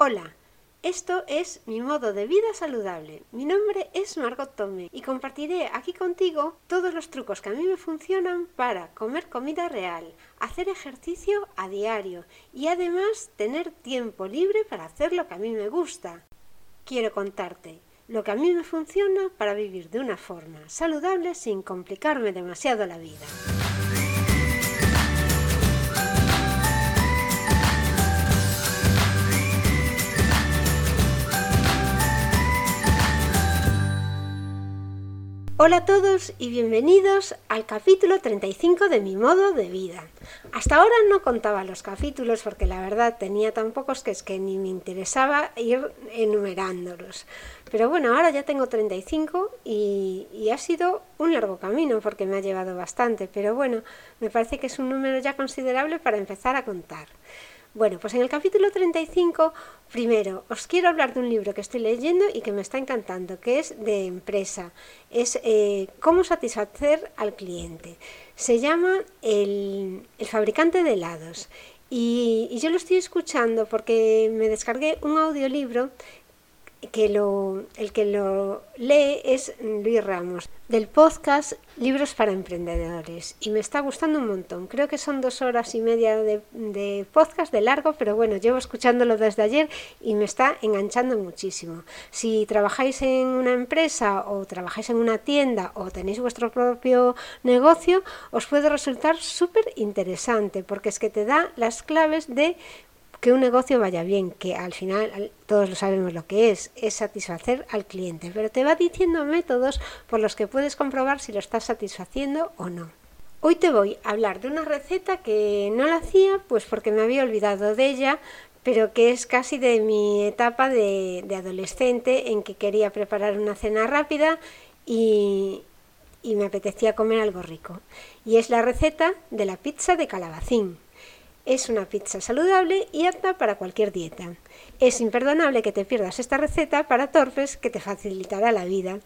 Hola, esto es mi modo de vida saludable. Mi nombre es Margot Tome y compartiré aquí contigo todos los trucos que a mí me funcionan para comer comida real, hacer ejercicio a diario y además tener tiempo libre para hacer lo que a mí me gusta. Quiero contarte lo que a mí me funciona para vivir de una forma saludable sin complicarme demasiado la vida. Hola a todos y bienvenidos al capítulo 35 de mi modo de vida. Hasta ahora no contaba los capítulos porque la verdad tenía tan pocos que es que ni me interesaba ir enumerándolos. Pero bueno, ahora ya tengo 35 y, y ha sido un largo camino porque me ha llevado bastante. Pero bueno, me parece que es un número ya considerable para empezar a contar. Bueno, pues en el capítulo 35, primero, os quiero hablar de un libro que estoy leyendo y que me está encantando, que es de empresa. Es eh, Cómo satisfacer al cliente. Se llama El, fabricante de helados. Y, y, yo lo estoy escuchando porque me descargué un audiolibro que lo, el que lo lee es Luis Ramos, del podcast Libros para Emprendedores. Y me está gustando un montón. Creo que son dos horas y media de, de, podcast de largo, pero bueno, llevo escuchándolo desde ayer y me está enganchando muchísimo. Si trabajáis en una empresa o trabajáis en una tienda o tenéis vuestro propio negocio, os puede resultar súper interesante porque es que te da las claves de que un negocio vaya bien, que al final todos lo sabemos lo que es, es satisfacer al cliente, pero te va diciendo métodos por los que puedes comprobar si lo estás satisfaciendo o no. Hoy te voy a hablar de una receta que no la hacía pues porque me había olvidado de ella, pero que es casi de mi etapa de, adolescente en que quería preparar una cena rápida y me apetecía comer algo rico. Y es la receta de la pizza de calabacín. Es una pizza saludable y apta para cualquier dieta. Es imperdonable que te pierdas esta receta para torpes que te facilitará la vida.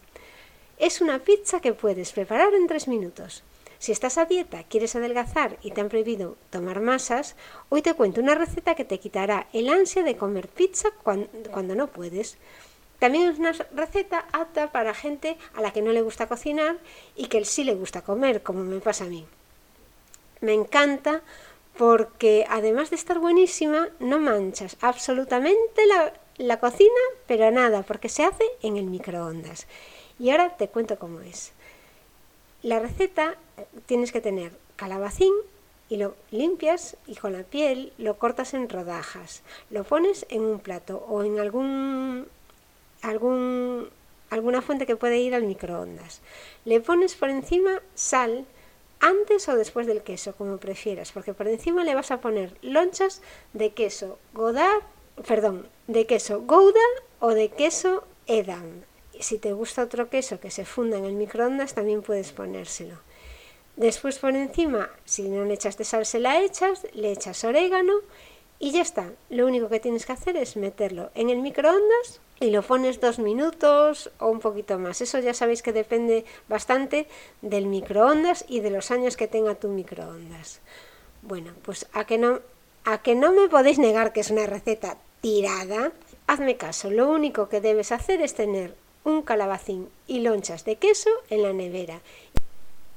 Es una pizza que puedes preparar en tres minutos. Si estás a dieta, quieres adelgazar y te han prohibido tomar masas, hoy te cuento una receta que te quitará el ansia de comer pizza cuando no puedes. También es una receta apta para gente a la que no le gusta cocinar y que sí le gusta comer, como me pasa a mí. Me encanta porque además de estar buenísima, no manchas absolutamente la, la, cocina, pero nada, porque se hace en el microondas. Y ahora te cuento cómo es. La receta tienes que tener calabacín y lo limpias y con la piel lo cortas en rodajas. Lo pones en un plato o en algún, algún alguna fuente que puede ir al microondas. Le pones por encima sal, antes o después del queso, como prefieras, porque por encima le vas a poner lonchas de queso Godard, perdón, de queso Gouda o de queso Edam. Si te gusta otro queso que se funda en el microondas, también puedes ponérselo. Después por encima, si no le echas de sal, se la echas, le echas orégano y ya está. Lo único que tienes que hacer es meterlo en el microondas y lo pones dos minutos o un poquito más. Eso ya sabéis que depende bastante del microondas y de los años que tenga tu microondas. Bueno, pues a que no, a que no me podéis negar que es una receta tirada, hazme caso. Lo único que debes hacer es tener un calabacín y lonchas de queso en la nevera.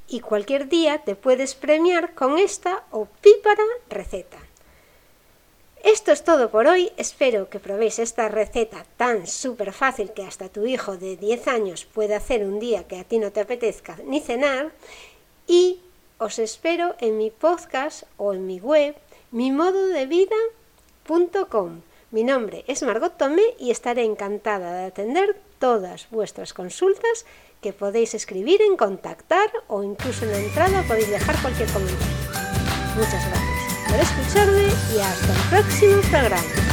Y cualquier día te puedes premiar con esta opípara receta. Esto es todo por hoy, espero que probéis esta receta tan súper fácil que hasta tu hijo de 10 años puede hacer un día que a ti no te apetezca ni cenar y os espero en mi podcast o en mi web mimododevida.com. Mi nombre es Margot Tomé y estaré encantada de atender todas vuestras consultas que podéis escribir en contactar o incluso en la entrada podéis dejar cualquier comentario. Muchas gracias por escucharme y hasta el próximo programa.